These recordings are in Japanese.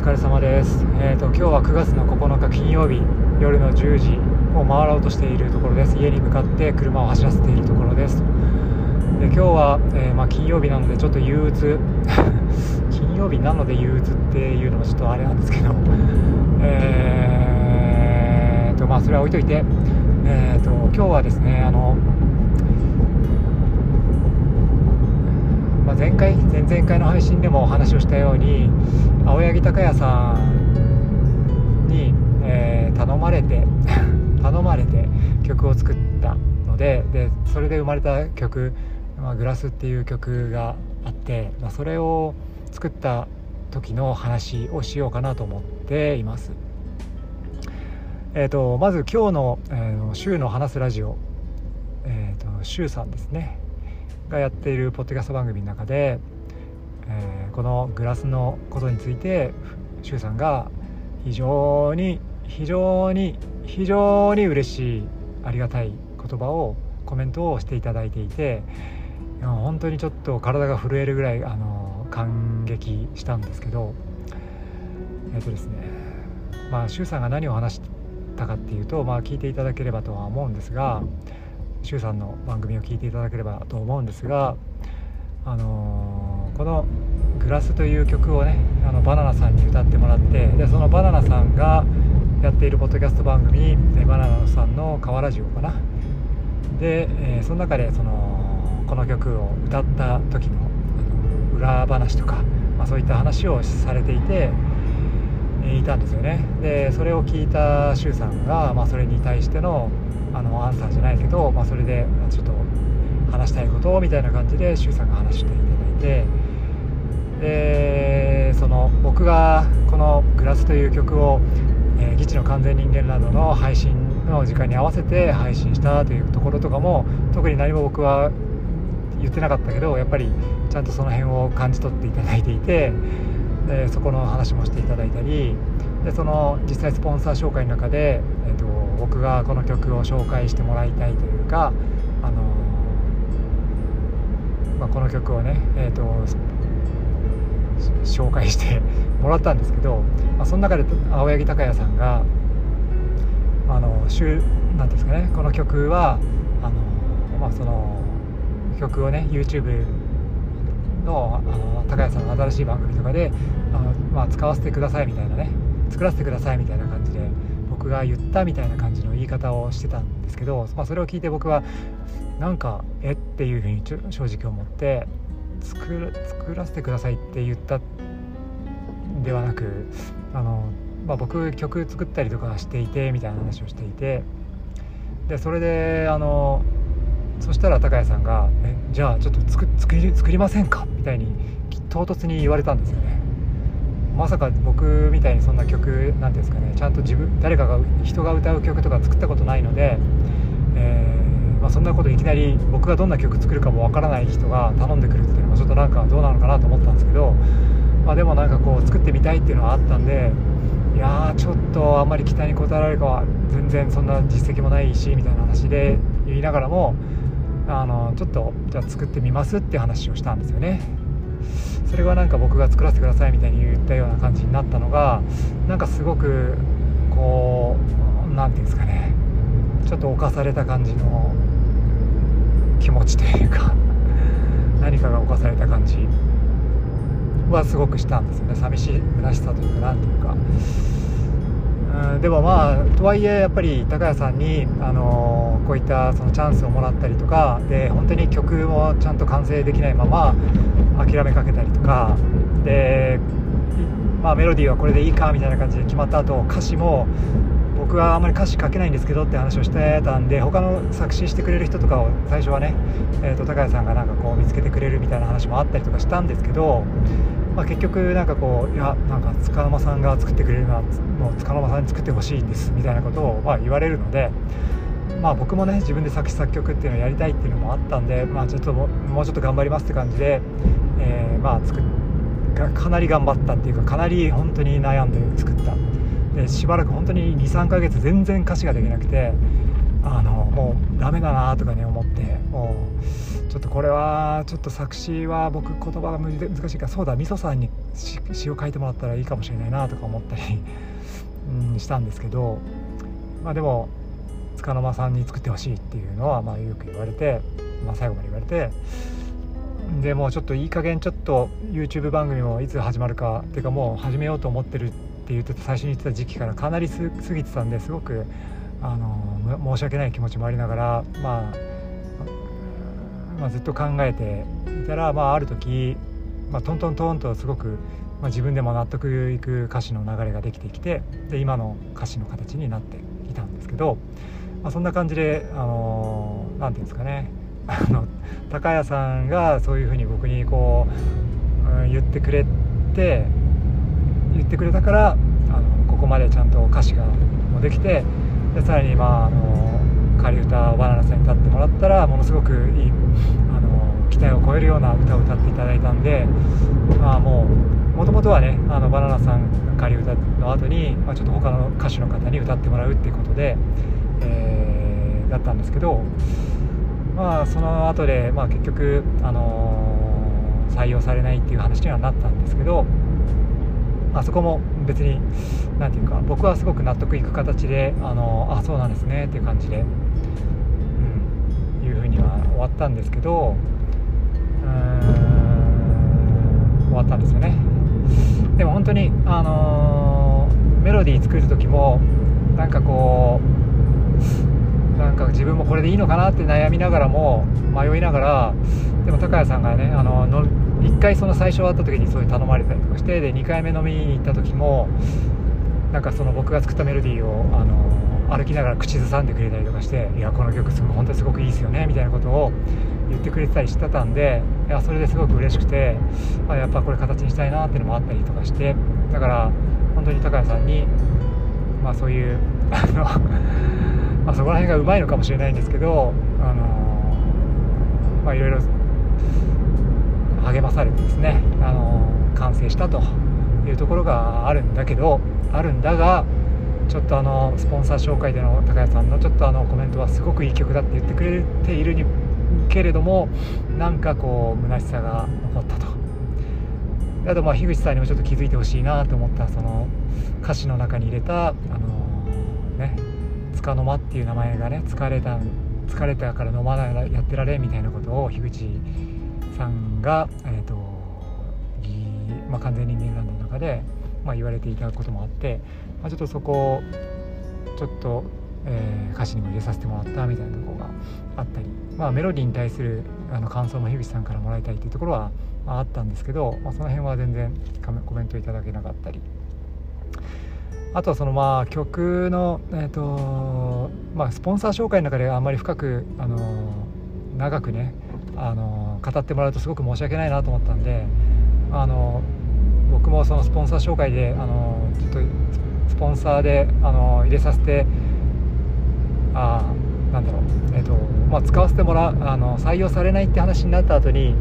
疲れ様です、えーと、今日は9月の9日金曜日夜の10時を回ろうとしているところです。家に向かって車を走らせているところです。で今日は、えー、まあ、金曜日なのでちょっと憂鬱。金曜日なので憂鬱っていうのもちょっとあれなんですけど。えーとまあそれは置いといて。えーと今日はですねあのまあ、前回前々回の配信でもお話をしたように青柳高也さんに、えー、頼まれて 頼まれて曲を作ったのででそれで生まれた曲「まあ、グラス」っていう曲があって、まあ、それを作った時の話をしようかなと思っています。えーと、まず今日の「えー、週の話すラジオ」えーと、と週さんですねがやっているポッドキャスト番組の中で、えー、このグラスのことについて周さんが非常に非常に非常に嬉しいありがたい言葉をコメントをしていただいていて本当にちょっと体が震えるぐらいあの感激したんですけどえっ、とですねまあ周さんが何を話したかっていうとまあ聞いていただければとは思うんですが周さんの番組を聞いていただければと思うんですが、あのー、この「グラス」という曲をねあのバナナさんに歌ってもらってでそのバナナさんがやっているポッドキャスト番組「バナナさんの川ラジオ」かな。で、えー、その中でそのこの曲を歌った時の裏話とか、まあ、そういった話をされていていたんですよね。でそれを聞いた周さんが、まあ、それに対してのあのアンサーじゃないけど、まあ、それでちょっと話したいことみたいな感じで周さんが話していただいて。でその僕がこの「グラス」という曲を「えー、ギチの完全人間」などの配信の時間に合わせて配信したというところとかも特に何も僕は言ってなかったけどやっぱりちゃんとその辺を感じ取っていただいていてでそこの話もしていただいたりでその実際スポンサー紹介の中で、えーと、僕がこの曲を紹介してもらいたいというか、あのまあ、この曲をね、えーと、紹介してもらったんですけど、まあ、その中で青柳高也さんがあの週なんですかねこの曲はあの、まあ、その曲をね YouTube のあの高谷さんの新しい番組とかであの、まあ、使わせてくださいみたいなね作らせてくださいみたいな感じで僕が言ったみたいな感じの言い方をしてたんですけど、まあ、それを聞いて僕はなんかえ？っていうふうに正直思って作らせてくださいって言ったではなくあの、まあ、僕曲作ったりとかしていてみたいな話をしていてでそれであのそしたら高谷さんが「え？じゃあちょっと作りませんか?」みたいに唐突に言われたんですよね。まさか僕みたいにそんな曲なんですかねちゃんと自分誰かが人が歌う曲とか作ったことないので、えー、まあ、そんなこといきなり僕がどんな曲作るかもわからない人が頼んでくるっていうのもちょっとなんかどうなのかなと思ったんですけど、まあ、でもなんかこう作ってみたいっていうのはあったんでいやーちょっとあんまり期待に応えられるかは全然そんな実績もないしみたいな話で言いながらもあのちょっとじゃあ作ってみますって話をしたんですよね。それはなんか僕が作らせてくださいみたいに言ったような感じになったのがなんかすごくこう何て言うんですかね。ちょっと犯された感じの気持ちというか 何かが犯された感じはすごくしたんですよね。寂しい虚しさというか何ていうか。でもまあとはいえやっぱり高谷さんに、あのこういったそのチャンスをもらったりとかで本当に曲もちゃんと完成できないまま諦めかけたりとかで、まあ、メロディーはこれでいいかみたいな感じで決まった後歌詞も僕はあんまり歌詞書けないんですけどって話をしてたんで他の作詞してくれる人とかを最初はね、えー、と高谷さんがなんかこう見つけてくれるみたいな話もあったりとかしたんですけどまあ、結局なんかこういやなんか塚間さんが作ってくれるのはもう塚間さんに作ってほしいんですみたいなことをま言われるので。まあ、僕もね自分で作詞作曲っていうのをやりたいっていうのもあったんで、まあ、ちょっともうちょっと頑張りますって感じで、えー、まあ作かなり頑張ったっていうかかなり本当に悩んで作ったでしばらく本当に23ヶ月全然歌詞ができなくてあのもうダメだなとかね思ってもうちょっとこれはちょっと作詞は僕言葉が難しいからそうだみそさんに詩を書いてもらったらいいかもしれないなとか思ったりうんしたんですけどまあでも束の間さんに作ってほしいっていうのはまあよく言われて、まあ、最後まで言われて。でもうちょっといい加減ちょっと YouTube 番組もいつ始まるかっていうかもう始めようと思ってるって言ってた最初に言ってた時期からかなり過ぎてたんですごくあの申し訳ない気持ちもありながらまあまあ、ずっと考えていたら、まあ、ある時、まあ、トントントンとすごく、まあ、自分でも納得いく歌詞の流れができてきてで今の歌詞の形になっていたんですけど、まあ、そんな感じで何、あのー、て言うんですかね。あの高谷さんがそういうふうに僕にこう、うん、言ってくれて言ってくれたからあのここまでちゃんと歌詞がもできてでさらにまああの仮歌バナナさんに歌ってもらったらものすごくいいあの期待を超えるような歌を歌っていただいたんで、まあ、もうもともとはねあのバナナさん仮歌の後に、まあ、ちょっと他の歌手の方に歌ってもらうっていうことで、えー、だったんですけど、まあ、その後で、まあ、結局、あの、採用されないっていう話にはなったんですけど。あそこも別に何て言うか僕はすごく納得いく形であのあそうなんですねっていう感じで、うん、いうふうには終わったんですけどうーん終わったんですよね。でも本当にあのメロディー作る時もなんかこうなんか自分もこれでいいのかなって悩みながらも迷いながらでも高谷さんがねあの1回その最初会った時にそういう頼まれたりとかしてで2回目飲みに行った時もなんかその僕が作ったメロディーをあの歩きながら口ずさんでくれたりとかして「いやこの曲すごい本当にすごくいいですよね」みたいなことを言ってくれてたりしてたんでいやそれですごく嬉しくてあやっぱこれ形にしたいなっていうのもあったりとかしてだから本当に高谷さんにまあそういう あのまそこら辺がうまいのかもしれないんですけどあのまあいろいろ励まされてですね、あの完成したというところがあるんだけどあるんだがちょっとあのスポンサー紹介での高谷さんのちょっとあのコメントはすごくいい曲だって言ってくれているにけれどもなんかこう虚しさが残ったと。あとまあ樋口さんにもちょっと気づいてほしいなと思ったその歌詞の中に入れたあのね束の間っていう名前がね疲れた疲れたから飲まないやってられみたいなことを樋口さんが、えーとまあ、完全人間ランドの中で、まあ、言われていたこともあって、まあ、ちょっとそこをちょっと、えー、歌詞にも入れさせてもらったみたいなところがあったり、まあ、メロディーに対するあの感想も樋口さんからもらいたいっていうところは、まあ、あったんですけど、まあ、その辺は全然コメントいただけなかったり。あとはそのまあ曲の、えーとまあ、スポンサー紹介の中であんまり深く、あの長くねあの語ってもらうとすごく申し訳ないなと思ったんであの僕もそのスポンサー紹介であのちょっとスポンサーであの入れさせてあなんだろう、えーとまあ、使わせてもらうあの採用されないって話になった後に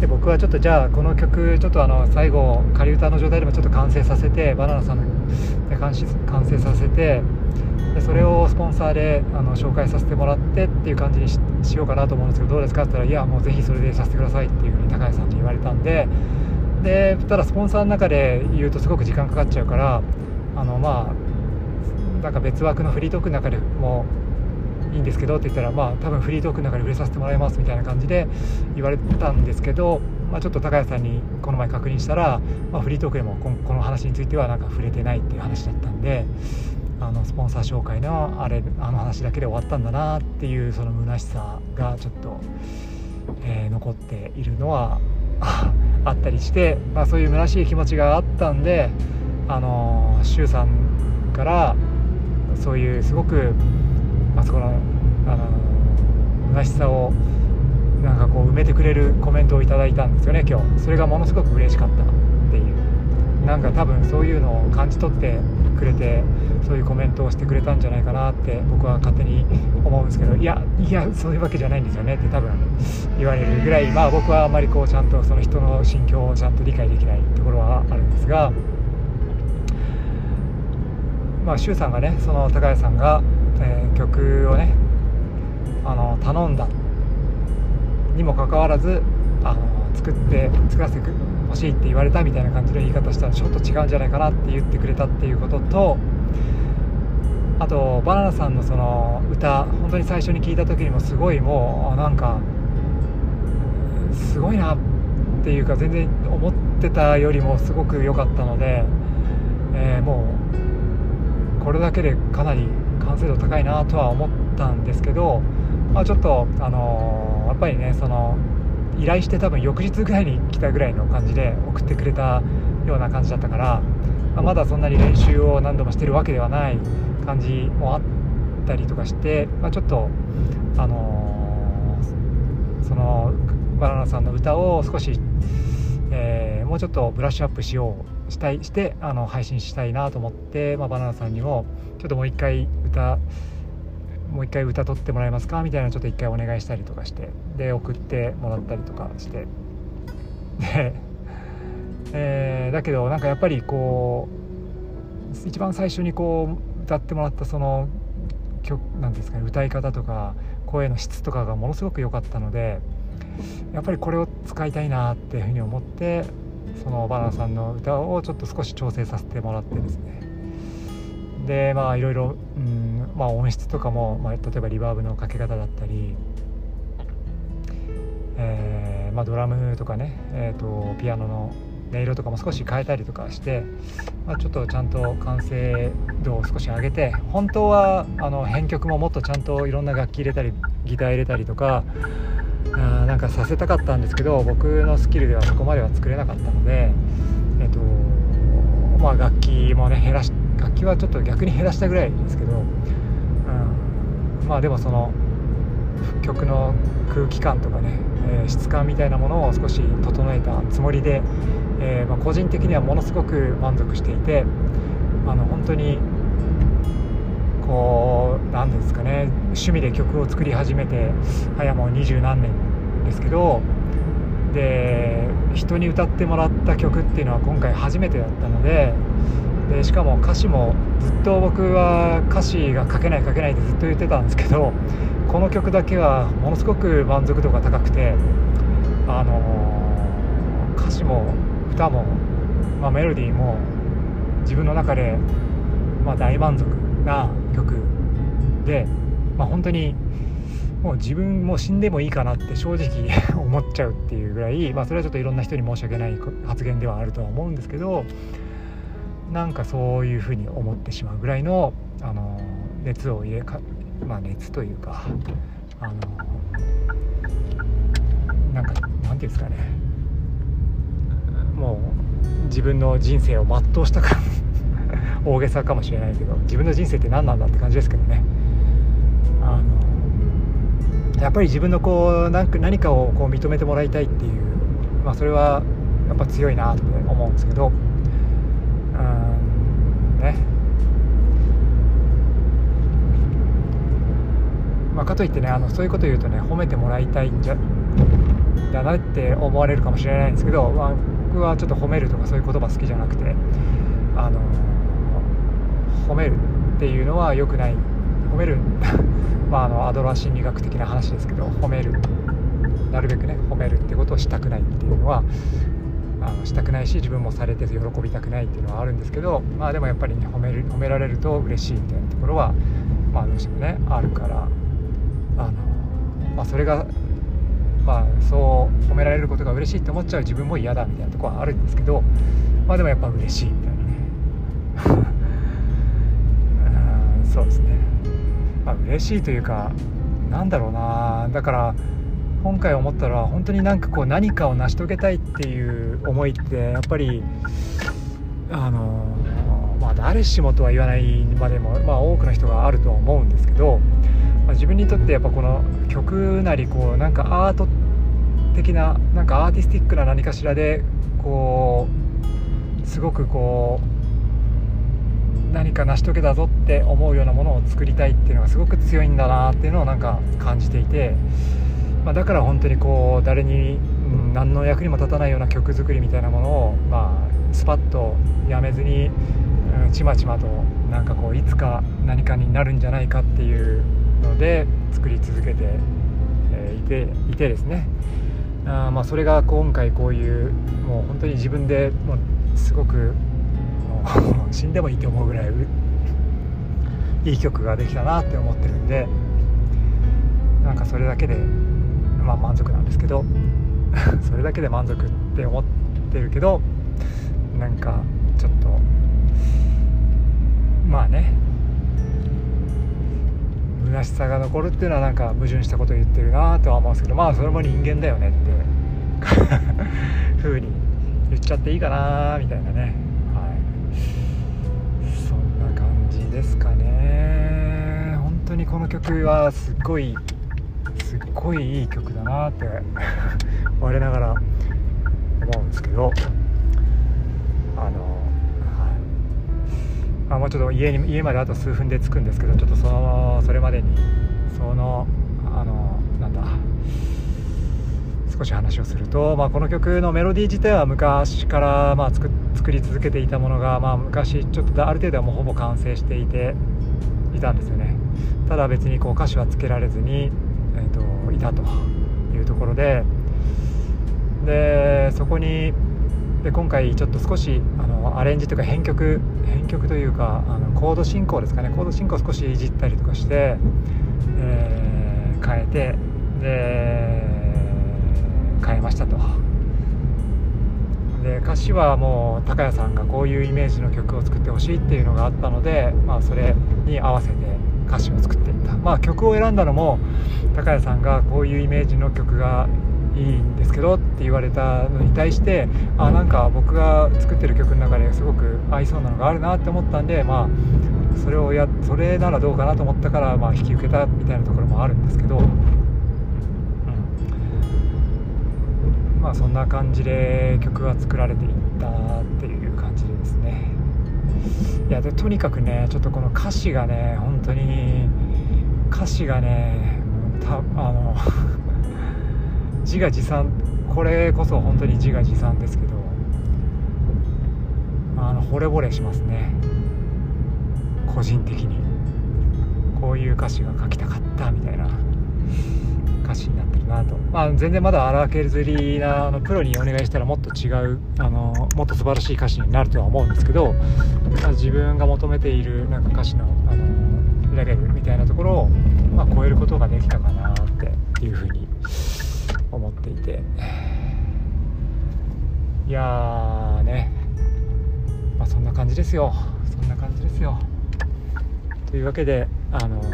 で僕はちょっとじゃあこの曲ちょっとあの最後仮歌の状態でもちょっと完成させてバナナさんで完成させてでそれをスポンサーであの紹介させてもらってっていう感じにしようかなと思うんですけどどうですかって言ったらいやもうぜひそれでさせてくださいっていうふうに高橋さんに言われたんででただスポンサーの中で言うとすごく時間かかっちゃうからあのまあなんか別枠のフリートークの中でもいいんですけどって言ったらまあ多分フリートークの中で触れさせてもらいますみたいな感じで言われたんですけど、まあ、ちょっと高谷さんにこの前確認したら、まあ、フリートークでもこの話についてはなんか触れてないっていう話だったんであのスポンサー紹介のあれあの話だけで終わったんだなっていうその虚しさがちょっと、えー、残っているのは あったりして、まあ、そういう虚しい気持ちがあったんであの周さんからそういうすごく、まあ、そこのあの虚しさをなんかこう埋めてくれるコメントをいただいたんですよね今日。それがものすごく嬉しかったなんか多分そういうのを感じ取ってくれてそういうコメントをしてくれたんじゃないかなって僕は勝手に思うんですけどいやいやそういうわけじゃないんですよねって多分言われるぐらいまあ僕はあまりこうちゃんとその人の心境をちゃんと理解できないところはあるんですがまあ周さんがねその高谷さんが、えー、曲をねあの頼んだにもかかわらずあの作って作らせてくほしいって言われたみたいな感じの言い方したらちょっと違うんじゃないかなって言ってくれたっていうこととあとバナナさんのその歌本当に最初に聞いた時にもすごいもうなんかすごいなっていうか全然思ってたよりもすごく良かったので、えー、もうこれだけでかなり完成度高いなとは思ったんですけど、まあ、ちょっと、あの、やっぱりねその依頼して多分翌日ぐらいに来たぐらいの感じで送ってくれたような感じだったから、まあ、まだそんなに練習を何度もしてるわけではない感じもあったりとかして、まあ、ちょっとあのー、そのバナナさんの歌を少し、えー、もうちょっとブラッシュアップしようしたいしてあの配信したいなと思って、まあ、バナナさんにもちょっともう一回歌もう一回歌取ってもらえますか？みたいなちょっと一回お願いしたりとかしてで送ってもらったりとかして。で、えー、だけどなんかやっぱりこう一番最初にこう歌ってもらったその曲なんですかね歌い方とか声の質とかがものすごく良かったのでやっぱりこれを使いたいなっていうふうに思ってそのバナナさんの歌をちょっと少し調整させてもらってですね。でまあいろいろ、うんまあ、音質とかも、まあ、例えばリバーブのかけ方だったり、えーまあ、ドラムとかね、えーと、ピアノの音色とかも少し変えたりとかして、まあ、ちょっとちゃんと完成度を少し上げて本当はあの編曲ももっとちゃんといろんな楽器入れたりギター入れたりとかあなんかさせたかったんですけど僕のスキルではそこまでは作れなかったので、えっとまあ、楽器もね減らし楽器はちょっと逆に減らしたぐらいですけど、うん、まあでもその曲の空気感とかね、えー、質感みたいなものを少し整えたつもりで、えー、まあ、個人的にはものすごく満足していてあの本当にこう何ですかね趣味で曲を作り始めて早もう二十何年ですけどで人に歌ってもらった曲っていうのは今回初めてだったのででしかも歌詞もずっと僕は歌詞が書けない書けないってずっと言ってたんですけどこの曲だけはものすごく満足度が高くてあのー、歌詞も歌も、まあ、メロディーも自分の中で、まあ、大満足な曲で、まあ、本当にもう自分も死んでもいいかなって正直 思っちゃうっていうぐらい、まあ、それはちょっといろんな人に申し訳ない発言ではあるとは思うんですけどなんかそういうふうに思ってしまうぐらいのあの熱を入れかまあ熱というかあのなんかなんていうんですかね。もう自分の人生を全うしたか 大げさかもしれないけど自分の人生って何なんだって感じですけどね。あのやっぱり自分のこう何かをこう認めてもらいたいっていう、まあ、それはやっぱ強いなって思うんですけどね。まあ、かといってねあのそういうこと言うとね褒めてもらいたいんじゃだなって思われるかもしれないんですけど、まあ、僕はちょっと褒めるとかそういう言葉好きじゃなくてあの褒めるっていうのは良くない。褒める まああのアドラー心理学的な話ですけど褒める。なるべくね褒めるってことをしたくないっていうのはあのしたくないし自分もされて喜びたくないっていうのはあるんですけどまあでもやっぱりね褒める褒められると嬉しいみたいなところはまあどうしてもねあるからあの、まあ、それがまあそう褒められることが嬉しいって思っちゃう自分も嫌だみたいなところはあるんですけどまあでもやっぱ嬉しいみたいなね。そうですね。まあ嬉しいというかなんだろうなだから今回思ったら本当になんかこう何かを成し遂げたいっていう思いってやっぱりあのまあ誰しもとは言わないまでも、まあ、多くの人があるとは思うんですけど、まあ、自分にとってやっぱこの曲なりこうなんかアート的ななんかアーティスティックな何かしらでこうすごくこう何か成し遂げたぞって思うようなものを作りたいっていうのがすごく強いんだなっていうのをなんか感じていて。まあ、だから本当にこう誰に、何の役にも立たないような曲作りみたいなものを、まあ、スパッとやめずに、うん、ちまちまとなんかこういつか何かになるんじゃないかっていうので作り続けて、えいていてですね。あまあそれが今回こういうもう本当に自分でもうすごくもう 死んでもいいと思うぐらいいい曲ができたなって思ってるんでなんかそれだけでまあ満足なんですけど それだけで満足って思ってるけどなんかちょっとまあね虚しさが残るっていうのはなんか矛盾したことを言ってるなとは思うんですけどまあそれも人間だよねって ふうに言っちゃっていいかなみたいなね。はい。そんな感じですかね。本当にこの曲はすっごいすっごいいい曲だなって 我ながら思うんですけどあの、はい。あ、もうちょっと家に家まであと数分で着くんですけどちょっとそのそれまでにそのあのなんだ少し話をすると、まあ、この曲のメロディー自体は昔から、まあ、作作り続けていたものが、まあ、昔ちょっとある程度はもうほぼ完成していていたんですよね。ただ別にこう歌詞はつけられずに、えーといたというところででそこにで今回ちょっと少しあのアレンジというか編曲編曲というかあのコード進行ですかね。コード進行を少しいじったりとかして、えー、変えてで変えましたと。で歌詞はもう高谷さんがこういうイメージの曲を作ってほしいっていうのがあったので、まあ、それに合わせて歌詞を作ってまあ曲を選んだのも高谷さんがこういうイメージの曲がいいんですけどって言われたのに対してあなんか僕が作ってる曲の中ですごく合いそうなのがあるなって思ったんでまあそれをやそれならどうかなと思ったからまあ引き受けたみたいなところもあるんですけど、うん、まあそんな感じで曲が作られていったっていう感じでですね。いやでとにかくねちょっとこの歌詞がね本当に歌詞がねたあの 自画自賛これこそ本当に自画自賛ですけどあの惚れ惚れしますね。個人的に。こういう歌詞が書きたかったみたいな。歌詞になってるなと、まあ、全然まだ荒削りなあのプロにお願いしたらもっと違うあのもっと素晴らしい歌詞になるとは思うんですけど、まあ、自分が求めているなんか歌詞のあのレベルみたいなところを、まあ、超えることができたかなっていうふうに思っていて。いやーね。まあそんな感じですよ。そんな感じですよ。というわけであのー、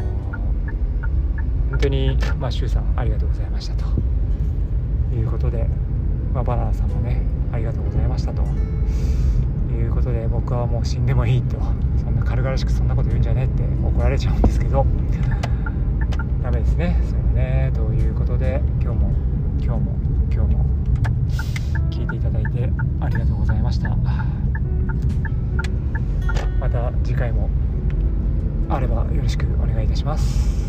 本当にまあ周さんありがとうございましたと。いうことで、まあ、バナナさんもねありがとうございましたと。いうことで僕はもう死んでもいいと。んな軽々しくそんなこと言うんじゃねえって怒られちゃうんですけど。ダメですね。それはね。ということで今日も今日も今日も聞いていただいてありがとうございました。また次回もあればよろしくお願いいたします